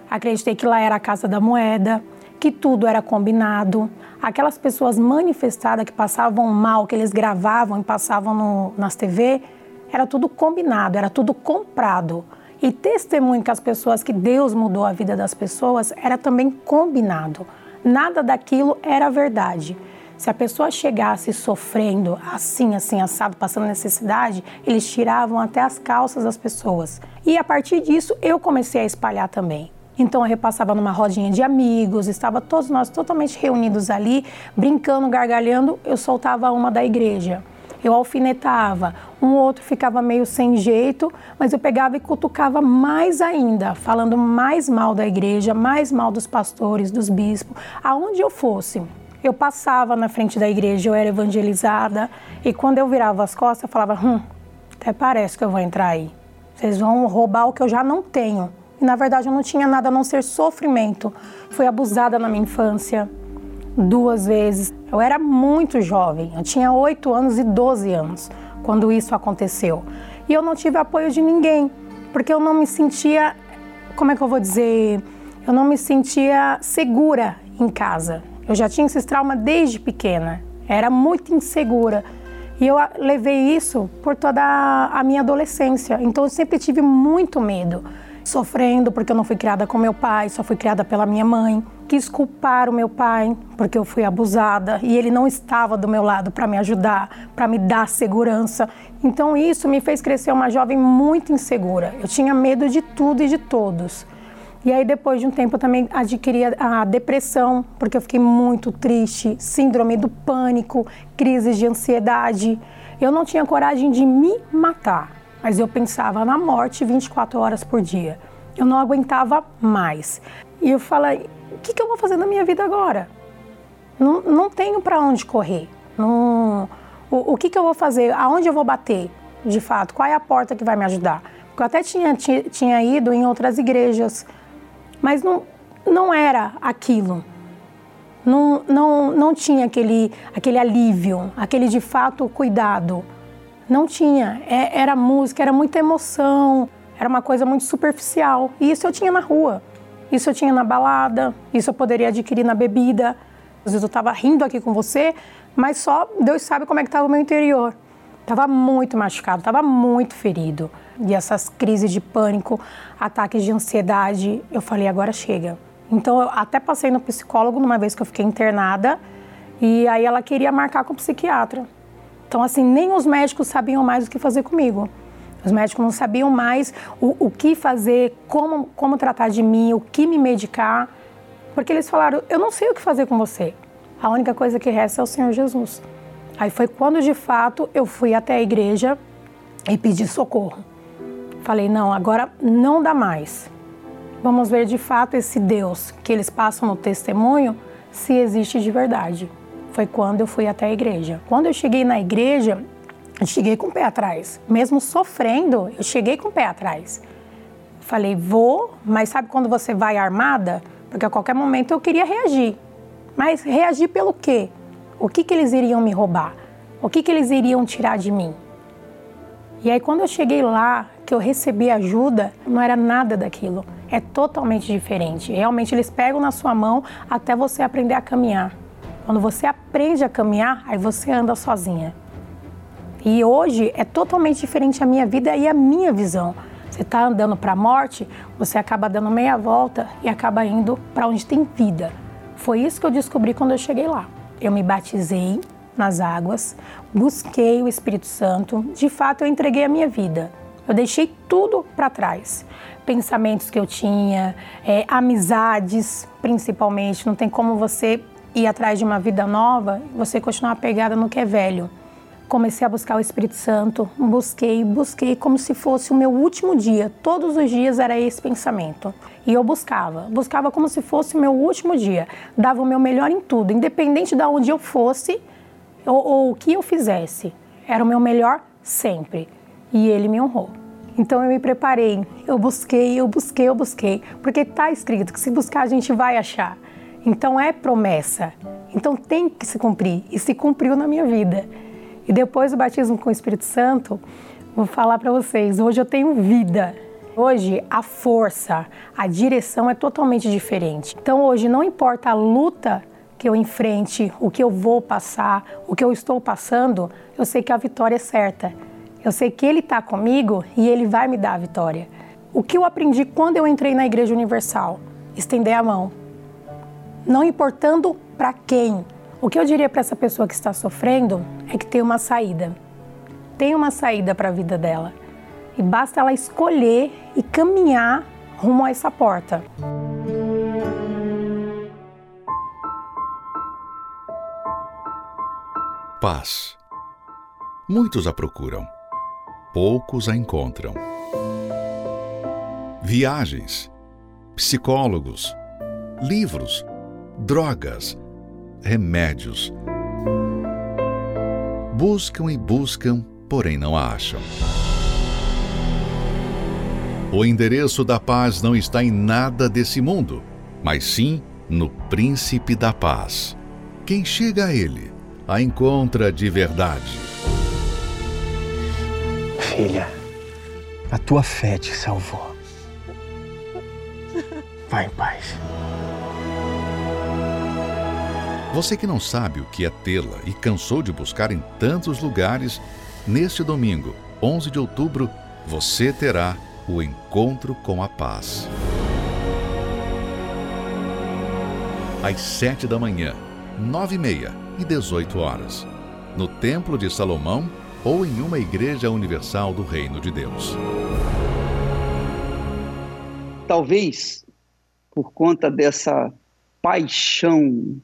Acreditei que lá era a Casa da Moeda que tudo era combinado. Aquelas pessoas manifestadas que passavam mal, que eles gravavam e passavam no, nas TV, era tudo combinado, era tudo comprado. E testemunho que as pessoas, que Deus mudou a vida das pessoas, era também combinado. Nada daquilo era verdade. Se a pessoa chegasse sofrendo assim, assim, assado, passando necessidade, eles tiravam até as calças das pessoas. E a partir disso, eu comecei a espalhar também. Então eu repassava numa rodinha de amigos, estava todos nós totalmente reunidos ali, brincando, gargalhando, eu soltava uma da igreja. Eu alfinetava, um outro ficava meio sem jeito, mas eu pegava e cutucava mais ainda, falando mais mal da igreja, mais mal dos pastores, dos bispos, aonde eu fosse. Eu passava na frente da igreja, eu era evangelizada, e quando eu virava as costas, eu falava: hum, até parece que eu vou entrar aí. Vocês vão roubar o que eu já não tenho. E na verdade eu não tinha nada a não ser sofrimento. Fui abusada na minha infância duas vezes. Eu era muito jovem, eu tinha 8 anos e 12 anos quando isso aconteceu. E eu não tive apoio de ninguém, porque eu não me sentia, como é que eu vou dizer, eu não me sentia segura em casa. Eu já tinha esses traumas desde pequena, era muito insegura. E eu levei isso por toda a minha adolescência. Então eu sempre tive muito medo sofrendo porque eu não fui criada com meu pai, só fui criada pela minha mãe. Quis culpar o meu pai porque eu fui abusada e ele não estava do meu lado para me ajudar, para me dar segurança. Então isso me fez crescer uma jovem muito insegura. Eu tinha medo de tudo e de todos. E aí depois de um tempo eu também adquiri a depressão, porque eu fiquei muito triste, síndrome do pânico, crises de ansiedade. Eu não tinha coragem de me matar mas eu pensava na morte 24 horas por dia. Eu não aguentava mais. E eu falei: o que, que eu vou fazer na minha vida agora? Não, não tenho para onde correr. Não, o, o que, que eu vou fazer? Aonde eu vou bater, de fato? Qual é a porta que vai me ajudar? Porque eu até tinha, tinha, tinha ido em outras igrejas, mas não, não era aquilo. Não, não, não tinha aquele, aquele alívio, aquele de fato cuidado. Não tinha. É, era música, era muita emoção, era uma coisa muito superficial. E isso eu tinha na rua. Isso eu tinha na balada, isso eu poderia adquirir na bebida. Às vezes eu estava rindo aqui com você, mas só Deus sabe como é que estava o meu interior. Estava muito machucado, estava muito ferido. E essas crises de pânico, ataques de ansiedade, eu falei, agora chega. Então eu até passei no psicólogo numa vez que eu fiquei internada, e aí ela queria marcar com o psiquiatra. Então, assim, nem os médicos sabiam mais o que fazer comigo. Os médicos não sabiam mais o, o que fazer, como, como tratar de mim, o que me medicar, porque eles falaram: eu não sei o que fazer com você. A única coisa que resta é o Senhor Jesus. Aí foi quando de fato eu fui até a igreja e pedi socorro. Falei: não, agora não dá mais. vamos ver de fato esse Deus que eles passam no testemunho, se existe de verdade. Foi quando eu fui até a igreja. Quando eu cheguei na igreja, eu cheguei com o pé atrás. Mesmo sofrendo, eu cheguei com o pé atrás. Falei, vou, mas sabe quando você vai armada? Porque a qualquer momento eu queria reagir. Mas reagir pelo quê? O que, que eles iriam me roubar? O que, que eles iriam tirar de mim? E aí, quando eu cheguei lá, que eu recebi ajuda, não era nada daquilo. É totalmente diferente. Realmente, eles pegam na sua mão até você aprender a caminhar. Quando você aprende a caminhar, aí você anda sozinha. E hoje é totalmente diferente a minha vida e a minha visão. Você está andando para a morte, você acaba dando meia volta e acaba indo para onde tem vida. Foi isso que eu descobri quando eu cheguei lá. Eu me batizei nas águas, busquei o Espírito Santo, de fato eu entreguei a minha vida. Eu deixei tudo para trás. Pensamentos que eu tinha, é, amizades principalmente. Não tem como você ir atrás de uma vida nova você continuar pegada no que é velho. Comecei a buscar o Espírito Santo, busquei, busquei como se fosse o meu último dia. Todos os dias era esse pensamento. E eu buscava, buscava como se fosse o meu último dia. Dava o meu melhor em tudo, independente de onde eu fosse ou, ou o que eu fizesse. Era o meu melhor sempre. E ele me honrou. Então eu me preparei, eu busquei, eu busquei, eu busquei, porque está escrito que se buscar a gente vai achar. Então é promessa. Então tem que se cumprir e se cumpriu na minha vida. E depois do batismo com o Espírito Santo, vou falar para vocês, hoje eu tenho vida. Hoje a força, a direção é totalmente diferente. Então hoje não importa a luta que eu enfrente, o que eu vou passar, o que eu estou passando, eu sei que a vitória é certa. Eu sei que Ele está comigo e Ele vai me dar a vitória. O que eu aprendi quando eu entrei na Igreja Universal? Estender a mão. Não importando para quem, o que eu diria para essa pessoa que está sofrendo é que tem uma saída. Tem uma saída para a vida dela. E basta ela escolher e caminhar rumo a essa porta. Paz. Muitos a procuram, poucos a encontram. Viagens, psicólogos, livros, drogas remédios. Buscam e buscam, porém não a acham. O endereço da paz não está em nada desse mundo, mas sim no Príncipe da Paz. Quem chega a ele a encontra de verdade. Filha, a tua fé te salvou. Vai em paz. Você que não sabe o que é tê-la e cansou de buscar em tantos lugares, neste domingo, 11 de outubro, você terá o encontro com a paz. Às 7 da manhã, 9 e meia e 18 horas, no Templo de Salomão ou em uma igreja universal do Reino de Deus. Talvez por conta dessa paixão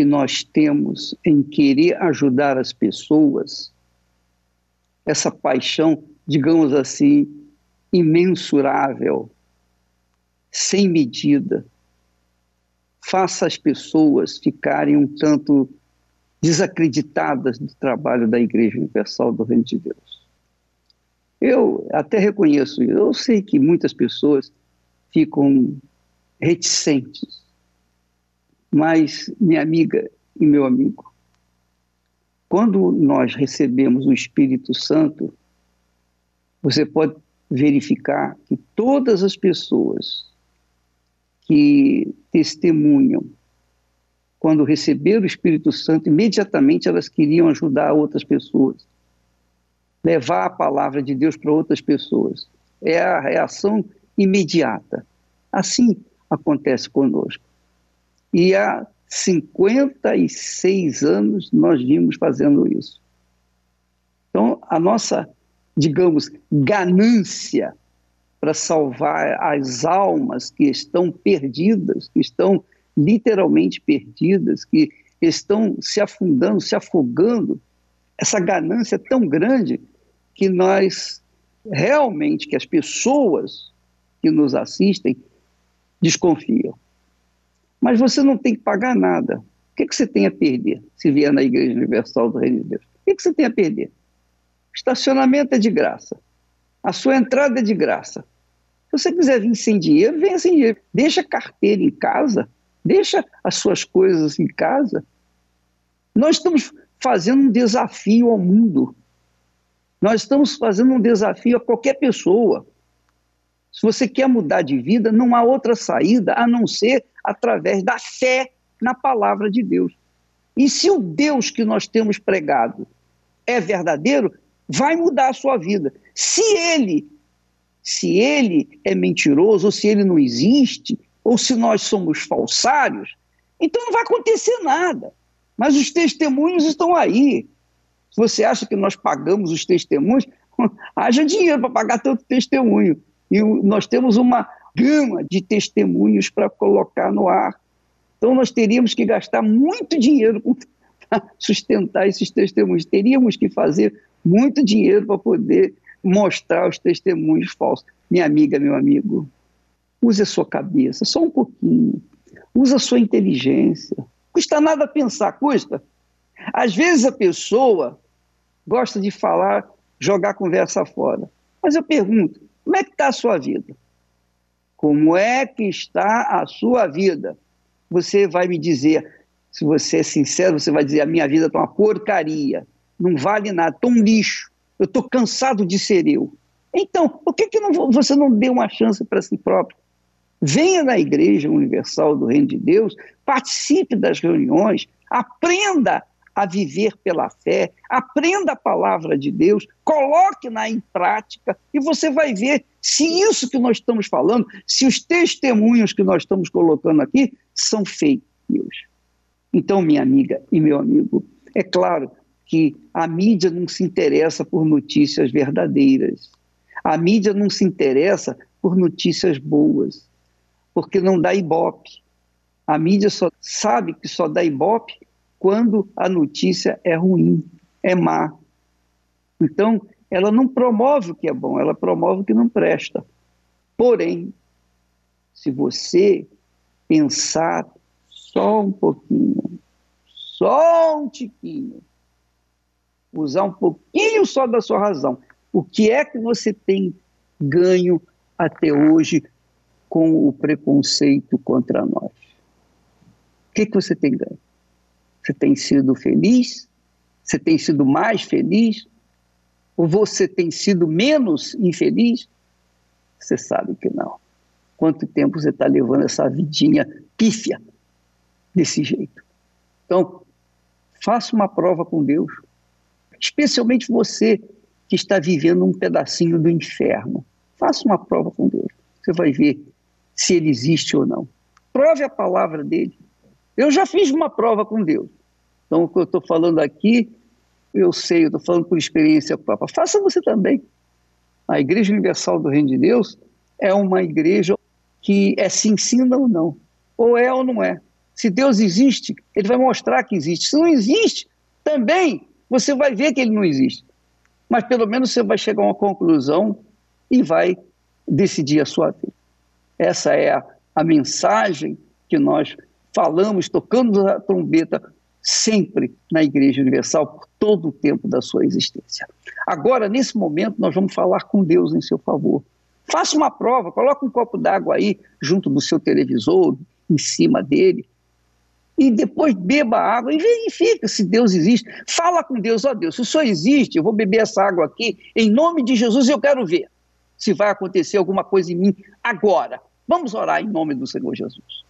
que nós temos em querer ajudar as pessoas, essa paixão, digamos assim, imensurável, sem medida, faça as pessoas ficarem um tanto desacreditadas do trabalho da Igreja Universal do Reino de Deus. Eu até reconheço, eu sei que muitas pessoas ficam reticentes mas, minha amiga e meu amigo, quando nós recebemos o Espírito Santo, você pode verificar que todas as pessoas que testemunham, quando receberam o Espírito Santo, imediatamente elas queriam ajudar outras pessoas, levar a palavra de Deus para outras pessoas. É a reação imediata. Assim acontece conosco. E há 56 anos nós vimos fazendo isso. Então, a nossa, digamos, ganância para salvar as almas que estão perdidas, que estão literalmente perdidas, que estão se afundando, se afogando, essa ganância é tão grande que nós realmente, que as pessoas que nos assistem desconfiam. Mas você não tem que pagar nada. O que, que você tem a perder se vier na Igreja Universal do Reino de Deus? O que, que você tem a perder? Estacionamento é de graça. A sua entrada é de graça. Se você quiser vir sem dinheiro, venha sem dinheiro. Deixa a carteira em casa, deixa as suas coisas em casa. Nós estamos fazendo um desafio ao mundo. Nós estamos fazendo um desafio a qualquer pessoa. Se você quer mudar de vida, não há outra saída a não ser através da fé na palavra de Deus. E se o Deus que nós temos pregado é verdadeiro, vai mudar a sua vida. Se ele, se ele é mentiroso, ou se ele não existe, ou se nós somos falsários, então não vai acontecer nada. Mas os testemunhos estão aí. Se você acha que nós pagamos os testemunhos, haja dinheiro para pagar tanto testemunho. E nós temos uma gama de testemunhos para colocar no ar. Então nós teríamos que gastar muito dinheiro para sustentar esses testemunhos. Teríamos que fazer muito dinheiro para poder mostrar os testemunhos falsos. Minha amiga, meu amigo, use a sua cabeça, só um pouquinho. Use a sua inteligência. Custa nada pensar, custa. Às vezes a pessoa gosta de falar, jogar a conversa fora. Mas eu pergunto, como é que está a sua vida? Como é que está a sua vida? Você vai me dizer, se você é sincero, você vai dizer: a minha vida está uma porcaria, não vale nada, estou um lixo, eu estou cansado de ser eu. Então, por que, que não, você não deu uma chance para si próprio? Venha na Igreja Universal do Reino de Deus, participe das reuniões, aprenda a viver pela fé, aprenda a palavra de Deus, coloque-na em prática e você vai ver se isso que nós estamos falando, se os testemunhos que nós estamos colocando aqui são fake news. Então, minha amiga e meu amigo, é claro que a mídia não se interessa por notícias verdadeiras. A mídia não se interessa por notícias boas, porque não dá ibope. A mídia só sabe que só dá ibope quando a notícia é ruim, é má. Então, ela não promove o que é bom, ela promove o que não presta. Porém, se você pensar só um pouquinho, só um tiquinho, usar um pouquinho só da sua razão, o que é que você tem ganho até hoje com o preconceito contra nós? O que, que você tem ganho? Você tem sido feliz? Você tem sido mais feliz? Ou você tem sido menos infeliz? Você sabe que não. Quanto tempo você está levando essa vidinha pífia desse jeito? Então, faça uma prova com Deus. Especialmente você que está vivendo um pedacinho do inferno. Faça uma prova com Deus. Você vai ver se ele existe ou não. Prove a palavra dele. Eu já fiz uma prova com Deus. Então, o que eu estou falando aqui, eu sei, eu estou falando por experiência própria. Faça você também. A Igreja Universal do Reino de Deus é uma igreja que é se ensina ou não. Ou é ou não é. Se Deus existe, ele vai mostrar que existe. Se não existe, também você vai ver que ele não existe. Mas pelo menos você vai chegar a uma conclusão e vai decidir a sua vida. Essa é a, a mensagem que nós falamos, tocando a trombeta sempre na Igreja Universal por todo o tempo da sua existência. Agora, nesse momento, nós vamos falar com Deus em seu favor. Faça uma prova, coloque um copo d'água aí junto do seu televisor, em cima dele, e depois beba água e verifica se Deus existe. Fala com Deus, ó oh, Deus, se o Senhor existe, eu vou beber essa água aqui, em nome de Jesus, eu quero ver se vai acontecer alguma coisa em mim agora. Vamos orar em nome do Senhor Jesus.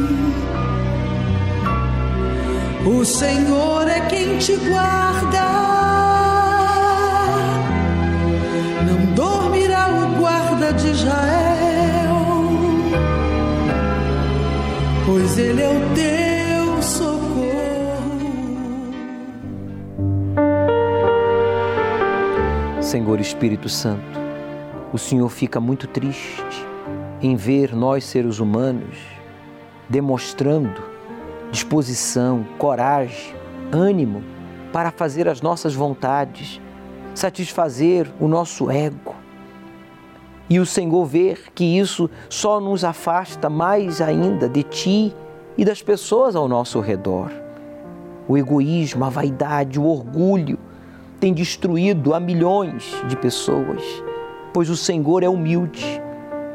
o Senhor é quem te guarda. Não dormirá o guarda de Israel. pois Ele é o teu socorro. Senhor Espírito Santo, o Senhor fica muito triste em ver nós, seres humanos, demonstrando disposição, coragem, ânimo para fazer as nossas vontades, satisfazer o nosso ego. E o Senhor ver que isso só nos afasta mais ainda de Ti e das pessoas ao nosso redor. O egoísmo, a vaidade, o orgulho tem destruído a milhões de pessoas, pois o Senhor é humilde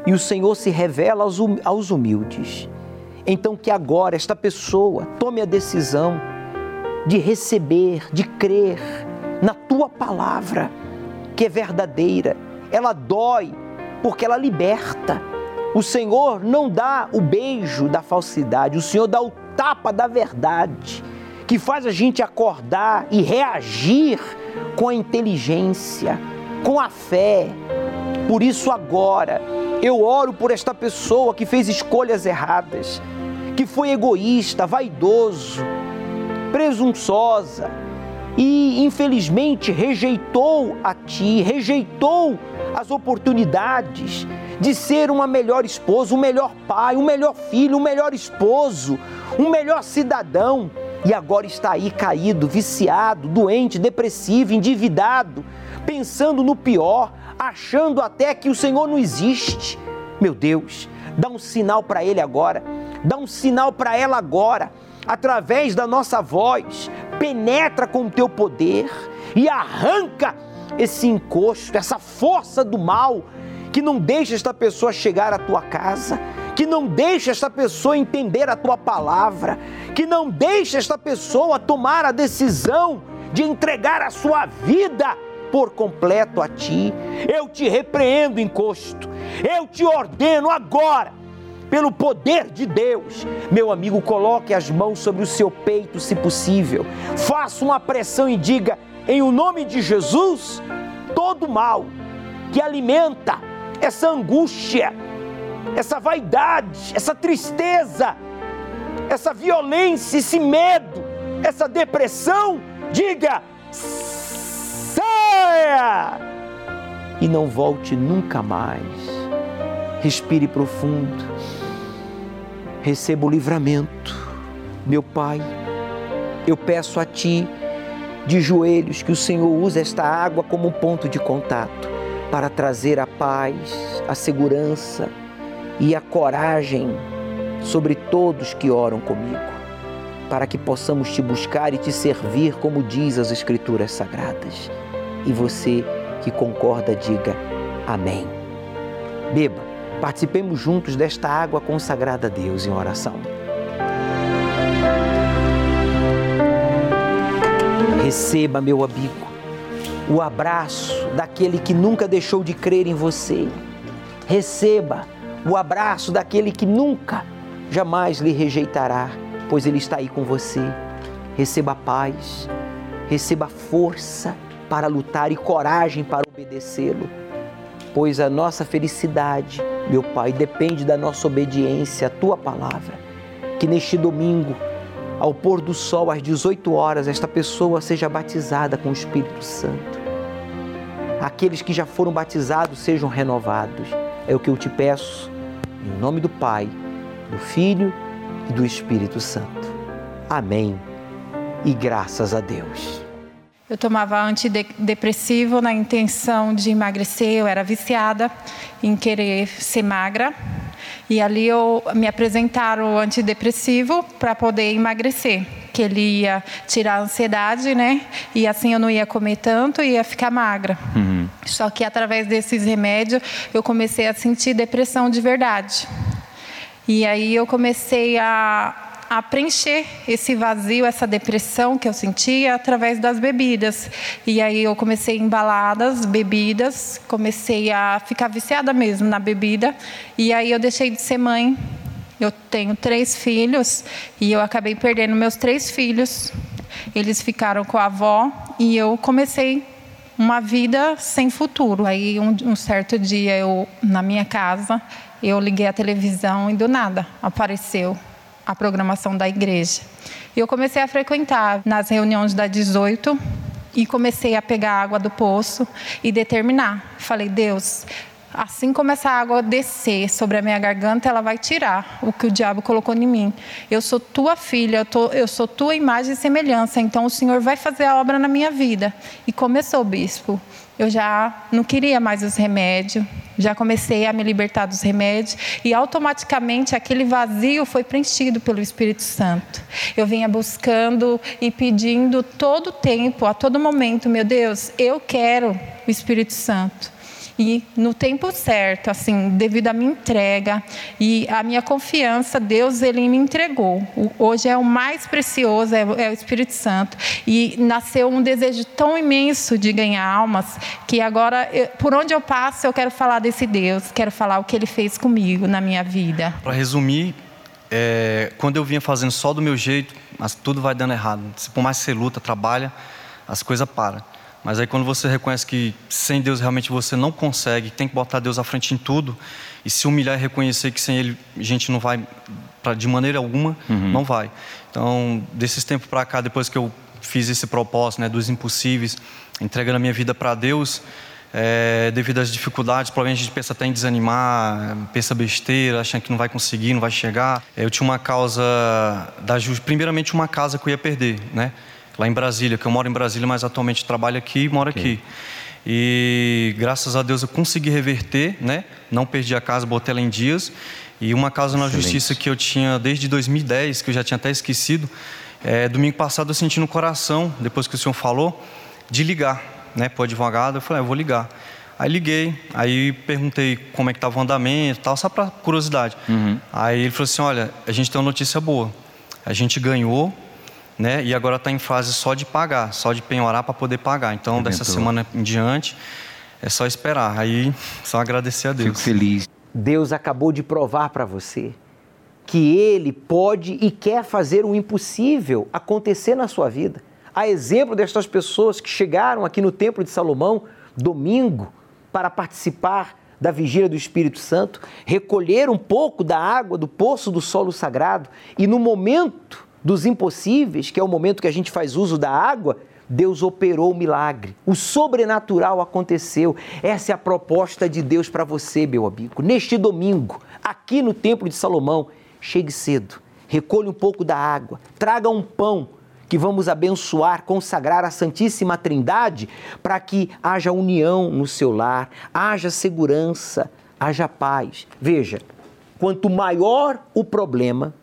e o Senhor se revela aos, hum, humildes. Então, que agora esta pessoa tome a decisão de receber, de crer na tua palavra, que é verdadeira. Ela dói porque ela liberta. O Senhor não dá o beijo da falsidade, o Senhor dá o tapa da verdade, que faz a gente acordar e reagir com a inteligência, com a fé. Por isso, agora, eu oro por esta pessoa que fez escolhas erradas, que foi egoísta, vaidoso, presunçosa e infelizmente rejeitou a ti, rejeitou as oportunidades de ser uma melhor esposa, um melhor pai, um melhor filho, um melhor esposo, um melhor cidadão e agora está aí caído, viciado, doente, depressivo, endividado, pensando no pior, achando até que o Senhor não existe. Meu Deus, dá um sinal para ele agora, dá um sinal para ela agora através da nossa voz, penetra com o teu poder e arranca esse encosto, essa força do mal que não deixa esta pessoa chegar à tua casa, que não deixa esta pessoa entender a tua palavra, que não deixa esta pessoa tomar a decisão de entregar a sua vida por completo a ti. Eu te repreendo, encosto. Eu te ordeno agora pelo poder de Deus. Meu amigo, coloque as mãos sobre o seu peito, se possível. Faça uma pressão e diga: em o nome de Jesus, todo mal que alimenta essa angústia, essa vaidade, essa tristeza, essa violência, esse medo, essa depressão, diga: saia! E não volte nunca mais. Respire profundo receba o livramento. Meu Pai, eu peço a Ti, de joelhos, que o Senhor use esta água como ponto de contato para trazer a paz, a segurança e a coragem sobre todos que oram comigo, para que possamos te buscar e te servir como diz as Escrituras Sagradas. E você que concorda, diga amém. Beba Participemos juntos desta água consagrada a Deus em oração. Receba, meu amigo, o abraço daquele que nunca deixou de crer em você. Receba o abraço daquele que nunca, jamais lhe rejeitará, pois ele está aí com você. Receba paz, receba força para lutar e coragem para obedecê-lo, pois a nossa felicidade meu Pai, depende da nossa obediência à tua palavra. Que neste domingo, ao pôr do sol às 18 horas, esta pessoa seja batizada com o Espírito Santo. Aqueles que já foram batizados sejam renovados. É o que eu te peço, em nome do Pai, do Filho e do Espírito Santo. Amém. E graças a Deus. Eu tomava antidepressivo na intenção de emagrecer, eu era viciada em querer ser magra. E ali eu me apresentaram o antidepressivo para poder emagrecer, que ele ia tirar a ansiedade, né? E assim eu não ia comer tanto e ia ficar magra. Uhum. Só que através desses remédios eu comecei a sentir depressão de verdade. E aí eu comecei a a preencher esse vazio, essa depressão que eu sentia através das bebidas. E aí eu comecei embaladas, bebidas, comecei a ficar viciada mesmo na bebida. E aí eu deixei de ser mãe. Eu tenho três filhos e eu acabei perdendo meus três filhos. Eles ficaram com a avó e eu comecei uma vida sem futuro. Aí um, um certo dia eu na minha casa eu liguei a televisão e do nada apareceu a programação da igreja. E eu comecei a frequentar nas reuniões da 18 e comecei a pegar água do poço e determinar. Falei, Deus, assim como essa água descer sobre a minha garganta, ela vai tirar o que o diabo colocou em mim. Eu sou tua filha, eu, tô, eu sou tua imagem e semelhança, então o Senhor vai fazer a obra na minha vida. E começou, bispo. Eu já não queria mais os remédios, já comecei a me libertar dos remédios e automaticamente aquele vazio foi preenchido pelo Espírito Santo. Eu vinha buscando e pedindo todo tempo, a todo momento, meu Deus, eu quero o Espírito Santo e no tempo certo, assim, devido à minha entrega e à minha confiança, Deus ele me entregou. Hoje é o mais precioso, é, é o Espírito Santo. E nasceu um desejo tão imenso de ganhar almas que agora, por onde eu passo, eu quero falar desse Deus, quero falar o que Ele fez comigo na minha vida. Para resumir, é, quando eu vinha fazendo só do meu jeito, mas tudo vai dando errado. Por mais que você luta, trabalha, as coisas param. Mas aí quando você reconhece que sem Deus realmente você não consegue, tem que botar Deus à frente em tudo e se humilhar e reconhecer que sem Ele a gente não vai pra, de maneira alguma, uhum. não vai. Então, desses tempos para cá, depois que eu fiz esse propósito, né, dos impossíveis, entregando a minha vida para Deus, é, devido às dificuldades, provavelmente a gente pensa até em desanimar, pensa besteira, achando que não vai conseguir, não vai chegar. Eu tinha uma causa da primeiramente uma casa que eu ia perder, né? Lá em Brasília, que eu moro em Brasília, mas atualmente trabalho aqui e moro okay. aqui. E graças a Deus eu consegui reverter, né? Não perdi a casa, botei ela em dias. E uma causa na justiça que eu tinha desde 2010, que eu já tinha até esquecido, é, domingo passado eu senti no coração, depois que o senhor falou, de ligar, né, para o advogado. Eu falei, ah, eu vou ligar. Aí liguei, aí perguntei como é que estava o andamento, tal, só para curiosidade. Uhum. Aí ele falou assim, olha, a gente tem uma notícia boa. A gente ganhou né? E agora está em fase só de pagar, só de penhorar para poder pagar. Então, dessa semana em diante, é só esperar. Aí, só agradecer a Deus. Fico feliz. Deus acabou de provar para você que Ele pode e quer fazer o impossível acontecer na sua vida. A exemplo destas pessoas que chegaram aqui no Templo de Salomão, domingo, para participar da vigília do Espírito Santo, recolher um pouco da água do poço do solo sagrado e no momento dos impossíveis, que é o momento que a gente faz uso da água, Deus operou o milagre. O sobrenatural aconteceu. Essa é a proposta de Deus para você, meu amigo. Neste domingo, aqui no Templo de Salomão, chegue cedo, recolha um pouco da água, traga um pão que vamos abençoar, consagrar a Santíssima Trindade para que haja união no seu lar, haja segurança, haja paz. Veja, quanto maior o problema,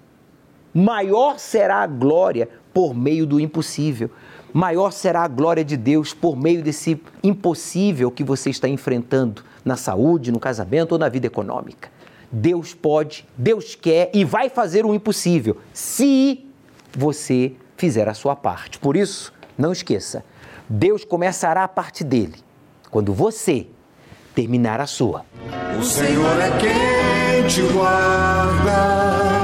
maior será a glória por meio do impossível. Maior será a glória de Deus por meio desse impossível que você está enfrentando na saúde, no casamento ou na vida econômica. Deus pode, Deus quer e vai fazer o impossível se você fizer a sua parte. Por isso, não esqueça, Deus começará a parte dele quando você terminar a sua. O Senhor é quem te guarda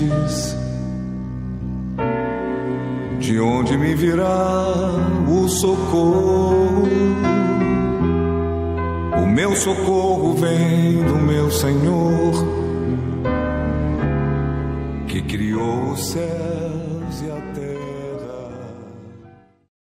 Montes, de onde me virá o socorro. O meu socorro vem do meu Senhor, que criou a terra.